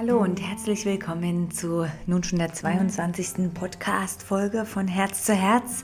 Hallo und herzlich willkommen zu nun schon der 22. Podcast-Folge von Herz zu Herz.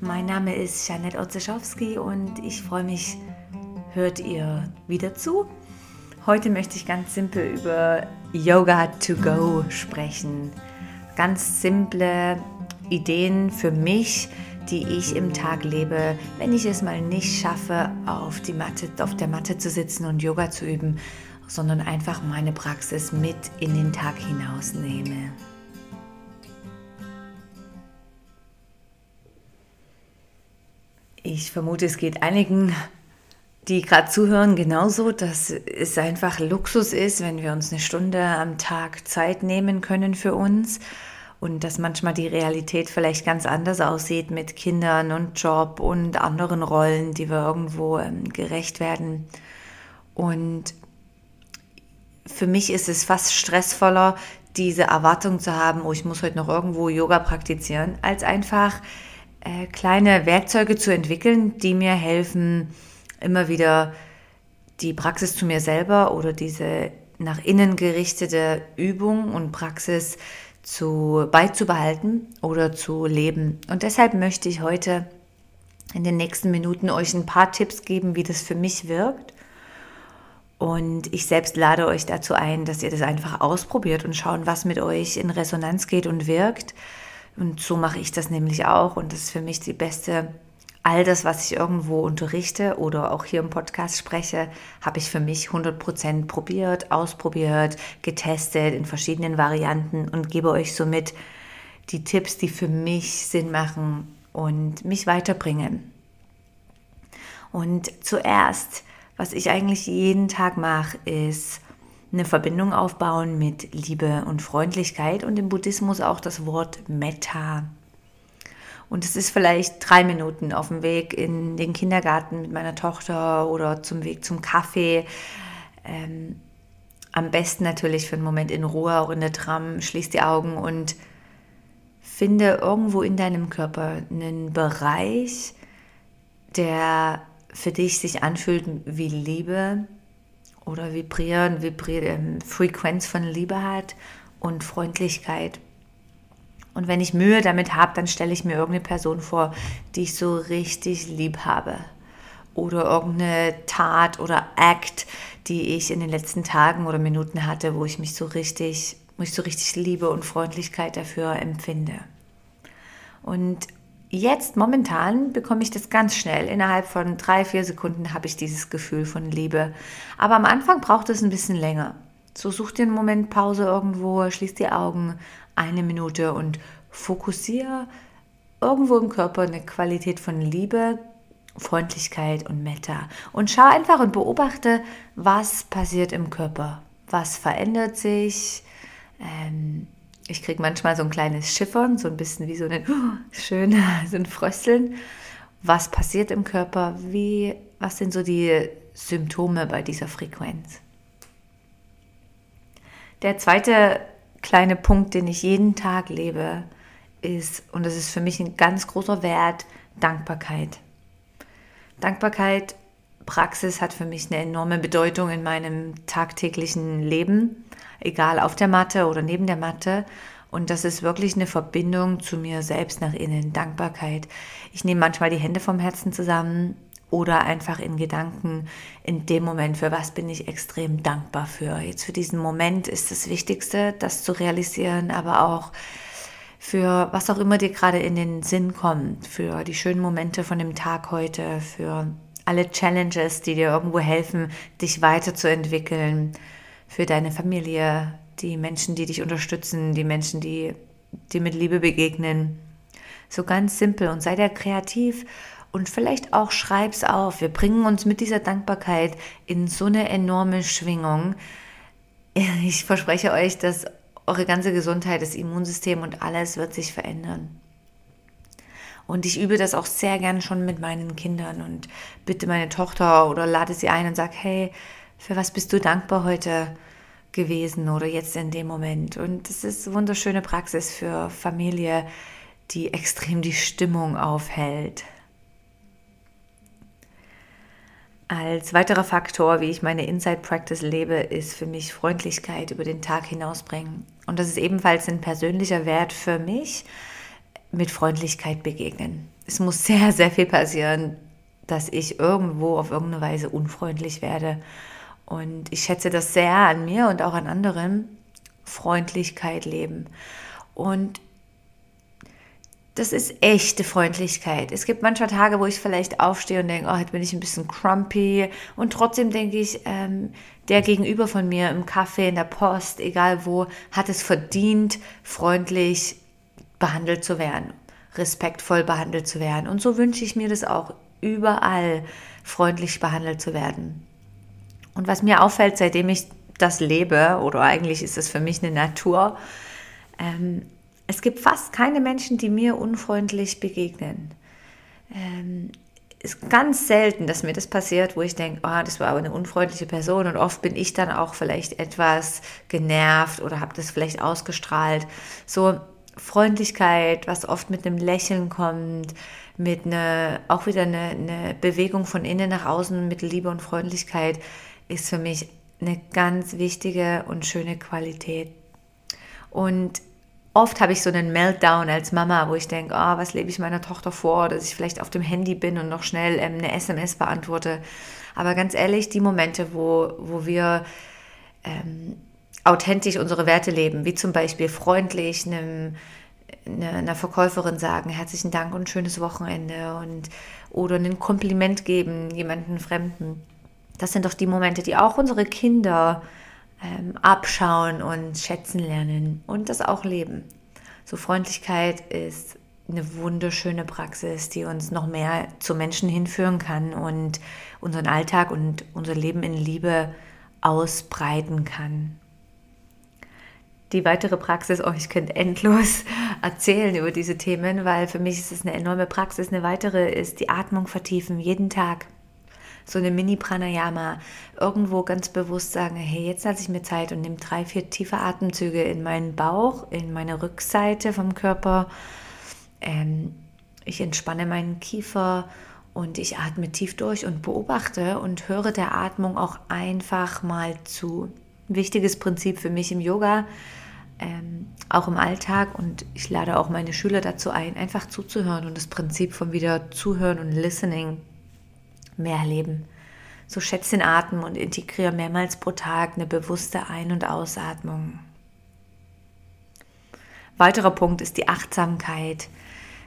Mein Name ist Janette Otzeschowski und ich freue mich, hört ihr wieder zu. Heute möchte ich ganz simpel über Yoga to Go sprechen. Ganz simple Ideen für mich, die ich im Tag lebe, wenn ich es mal nicht schaffe, auf, die Matte, auf der Matte zu sitzen und Yoga zu üben sondern einfach meine Praxis mit in den Tag hinausnehme. Ich vermute, es geht einigen, die gerade zuhören, genauso, dass es einfach Luxus ist, wenn wir uns eine Stunde am Tag Zeit nehmen können für uns und dass manchmal die Realität vielleicht ganz anders aussieht mit Kindern und Job und anderen Rollen, die wir irgendwo ähm, gerecht werden. Und für mich ist es fast stressvoller, diese Erwartung zu haben, oh, ich muss heute noch irgendwo Yoga praktizieren, als einfach äh, kleine Werkzeuge zu entwickeln, die mir helfen, immer wieder die Praxis zu mir selber oder diese nach innen gerichtete Übung und Praxis zu beizubehalten oder zu leben. Und deshalb möchte ich heute in den nächsten Minuten euch ein paar Tipps geben, wie das für mich wirkt und ich selbst lade euch dazu ein, dass ihr das einfach ausprobiert und schauen, was mit euch in Resonanz geht und wirkt. Und so mache ich das nämlich auch. Und das ist für mich die beste, all das, was ich irgendwo unterrichte oder auch hier im Podcast spreche, habe ich für mich 100% probiert, ausprobiert, getestet in verschiedenen Varianten und gebe euch somit die Tipps, die für mich Sinn machen und mich weiterbringen. Und zuerst was ich eigentlich jeden Tag mache, ist eine Verbindung aufbauen mit Liebe und Freundlichkeit und im Buddhismus auch das Wort Metta. Und es ist vielleicht drei Minuten auf dem Weg in den Kindergarten mit meiner Tochter oder zum Weg zum Kaffee. Ähm, am besten natürlich für einen Moment in Ruhe, auch in der Tram. Schließ die Augen und finde irgendwo in deinem Körper einen Bereich, der für dich sich anfühlt wie Liebe oder vibrieren, vibrieren, Frequenz von Liebe hat und Freundlichkeit. Und wenn ich Mühe damit habe, dann stelle ich mir irgendeine Person vor, die ich so richtig lieb habe. Oder irgendeine Tat oder Act, die ich in den letzten Tagen oder Minuten hatte, wo ich mich so richtig, wo so richtig Liebe und Freundlichkeit dafür empfinde. Und Jetzt momentan bekomme ich das ganz schnell. Innerhalb von drei, vier Sekunden habe ich dieses Gefühl von Liebe. Aber am Anfang braucht es ein bisschen länger. So such dir einen Moment Pause irgendwo, schließ die Augen eine Minute und fokussiere irgendwo im Körper eine Qualität von Liebe, Freundlichkeit und Metta. Und schau einfach und beobachte, was passiert im Körper. Was verändert sich? Ähm, ich kriege manchmal so ein kleines Schiffern, so ein bisschen wie so ein oh, schön, so ein Frösteln. Was passiert im Körper? Wie, was sind so die Symptome bei dieser Frequenz? Der zweite kleine Punkt, den ich jeden Tag lebe, ist, und das ist für mich ein ganz großer Wert, Dankbarkeit. Dankbarkeit, Praxis hat für mich eine enorme Bedeutung in meinem tagtäglichen Leben egal auf der Matte oder neben der Matte. Und das ist wirklich eine Verbindung zu mir selbst nach innen, Dankbarkeit. Ich nehme manchmal die Hände vom Herzen zusammen oder einfach in Gedanken in dem Moment, für was bin ich extrem dankbar für. Jetzt für diesen Moment ist das Wichtigste, das zu realisieren, aber auch für was auch immer dir gerade in den Sinn kommt, für die schönen Momente von dem Tag heute, für alle Challenges, die dir irgendwo helfen, dich weiterzuentwickeln, für deine Familie, die Menschen, die dich unterstützen, die Menschen, die dir mit Liebe begegnen. So ganz simpel und sei da kreativ und vielleicht auch schreib's auf. Wir bringen uns mit dieser Dankbarkeit in so eine enorme Schwingung. Ich verspreche euch, dass eure ganze Gesundheit, das Immunsystem und alles wird sich verändern. Und ich übe das auch sehr gern schon mit meinen Kindern und bitte meine Tochter oder lade sie ein und sage, hey, für was bist du dankbar heute gewesen oder jetzt in dem Moment? Und es ist wunderschöne Praxis für Familie, die extrem die Stimmung aufhält. Als weiterer Faktor, wie ich meine Inside Practice lebe, ist für mich Freundlichkeit über den Tag hinausbringen. Und das ist ebenfalls ein persönlicher Wert für mich, mit Freundlichkeit begegnen. Es muss sehr, sehr viel passieren, dass ich irgendwo auf irgendeine Weise unfreundlich werde. Und ich schätze das sehr an mir und auch an anderen, Freundlichkeit leben. Und das ist echte Freundlichkeit. Es gibt manchmal Tage, wo ich vielleicht aufstehe und denke, oh, heute bin ich ein bisschen crumpy. Und trotzdem denke ich, ähm, der Gegenüber von mir im Café, in der Post, egal wo, hat es verdient, freundlich behandelt zu werden, respektvoll behandelt zu werden. Und so wünsche ich mir das auch, überall freundlich behandelt zu werden. Und was mir auffällt, seitdem ich das lebe, oder eigentlich ist es für mich eine Natur, ähm, es gibt fast keine Menschen, die mir unfreundlich begegnen. Ähm, ist ganz selten, dass mir das passiert, wo ich denke, oh, das war aber eine unfreundliche Person und oft bin ich dann auch vielleicht etwas genervt oder habe das vielleicht ausgestrahlt. So Freundlichkeit, was oft mit einem Lächeln kommt, mit einer, auch wieder eine, eine Bewegung von innen nach außen mit Liebe und Freundlichkeit, ist für mich eine ganz wichtige und schöne Qualität. Und oft habe ich so einen Meltdown als Mama, wo ich denke, oh, was lebe ich meiner Tochter vor, dass ich vielleicht auf dem Handy bin und noch schnell ähm, eine SMS beantworte. Aber ganz ehrlich, die Momente, wo, wo wir ähm, authentisch unsere Werte leben, wie zum Beispiel freundlich einem, einer Verkäuferin sagen, herzlichen Dank und schönes Wochenende und oder ein Kompliment geben, jemanden Fremden. Das sind doch die Momente, die auch unsere Kinder ähm, abschauen und schätzen lernen und das auch leben. So Freundlichkeit ist eine wunderschöne Praxis, die uns noch mehr zu Menschen hinführen kann und unseren Alltag und unser Leben in Liebe ausbreiten kann. Die weitere Praxis, oh, ich könnte endlos erzählen über diese Themen, weil für mich ist es eine enorme Praxis. Eine weitere ist die Atmung vertiefen, jeden Tag so eine Mini-Pranayama, irgendwo ganz bewusst sagen, hey, jetzt lasse ich mir Zeit und nehme drei, vier tiefe Atemzüge in meinen Bauch, in meine Rückseite vom Körper. Ähm, ich entspanne meinen Kiefer und ich atme tief durch und beobachte und höre der Atmung auch einfach mal zu. wichtiges Prinzip für mich im Yoga, ähm, auch im Alltag und ich lade auch meine Schüler dazu ein, einfach zuzuhören und das Prinzip von wieder Zuhören und Listening mehr erleben. So schätze den Atem und integriere mehrmals pro Tag eine bewusste Ein- und Ausatmung. Weiterer Punkt ist die Achtsamkeit.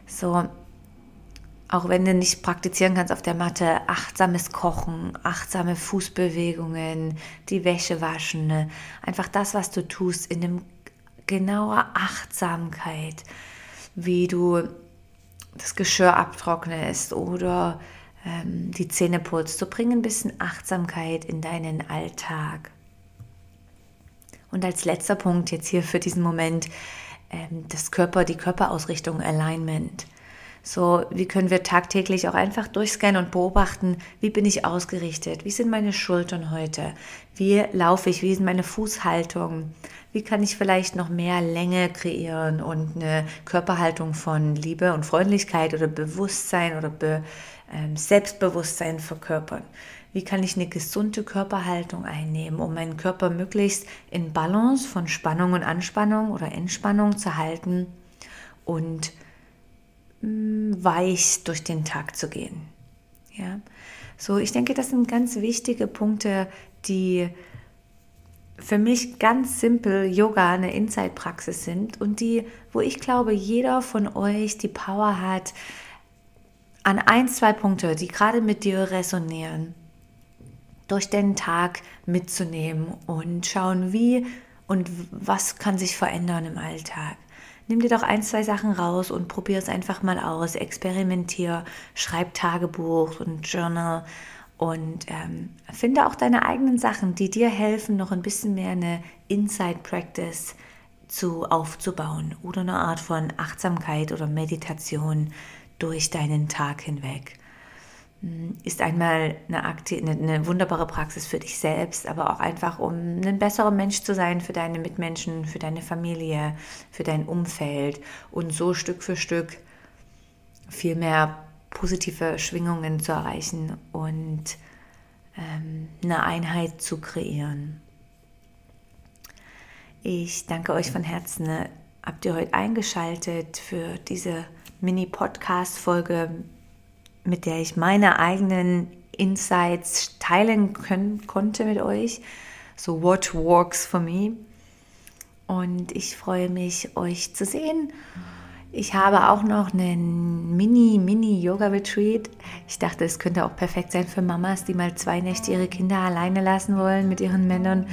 So, auch wenn du nicht praktizieren kannst auf der Matte, achtsames Kochen, achtsame Fußbewegungen, die Wäsche waschen, ne? einfach das, was du tust, in dem genauer Achtsamkeit, wie du das Geschirr abtrocknest oder ähm, die Zähne putzt. So bring ein bisschen Achtsamkeit in deinen Alltag. Und als letzter Punkt jetzt hier für diesen Moment ähm, das Körper, die Körperausrichtung, Alignment. So, wie können wir tagtäglich auch einfach durchscannen und beobachten, wie bin ich ausgerichtet, wie sind meine Schultern heute, wie laufe ich, wie ist meine Fußhaltung, wie kann ich vielleicht noch mehr Länge kreieren und eine Körperhaltung von Liebe und Freundlichkeit oder Bewusstsein oder Be ähm, Selbstbewusstsein verkörpern. Wie kann ich eine gesunde Körperhaltung einnehmen, um meinen Körper möglichst in Balance von Spannung und Anspannung oder Entspannung zu halten und weich durch den Tag zu gehen. Ja? So, ich denke, das sind ganz wichtige Punkte, die für mich ganz simpel Yoga eine Inside-Praxis sind und die, wo ich glaube, jeder von euch die Power hat, an ein, zwei Punkte, die gerade mit dir resonieren, durch den Tag mitzunehmen und schauen, wie und was kann sich verändern im Alltag. Nimm dir doch ein, zwei Sachen raus und probier es einfach mal aus. Experimentier, schreib Tagebuch und Journal und ähm, finde auch deine eigenen Sachen, die dir helfen, noch ein bisschen mehr eine Inside Practice zu aufzubauen oder eine Art von Achtsamkeit oder Meditation durch deinen Tag hinweg. Ist einmal eine, eine, eine, wunderbare Praxis für dich selbst, aber auch einfach, um ein besserer Mensch zu sein für deine Mitmenschen, für deine Familie, für dein Umfeld und so Stück für Stück viel mehr positive Schwingungen zu erreichen und ähm, eine Einheit zu kreieren. Ich danke euch von Herzen. Habt ihr heute eingeschaltet für diese Mini-Podcast-Folge, mit der ich meine eigenen Insights teilen können, konnte mit euch? So, what works for me? Und ich freue mich, euch zu sehen. Ich habe auch noch einen Mini-Mini-Yoga-Retreat. Ich dachte, es könnte auch perfekt sein für Mamas, die mal zwei Nächte ihre Kinder alleine lassen wollen mit ihren Männern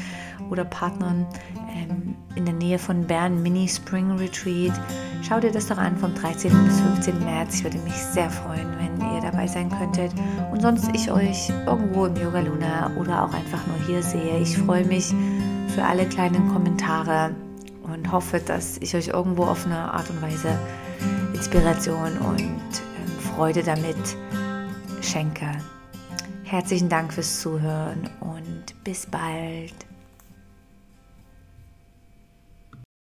oder Partnern ähm, in der Nähe von Bern. Mini-Spring-Retreat. Schau dir das doch an vom 13. bis 15. März. Ich würde mich sehr freuen, wenn ihr dabei sein könntet. Und sonst ich euch irgendwo im Yoga Luna oder auch einfach nur hier sehe. Ich freue mich für alle kleinen Kommentare und hoffe, dass ich euch irgendwo auf eine Art und Weise Inspiration und ähm, Freude damit schenke. Herzlichen Dank fürs Zuhören und bis bald.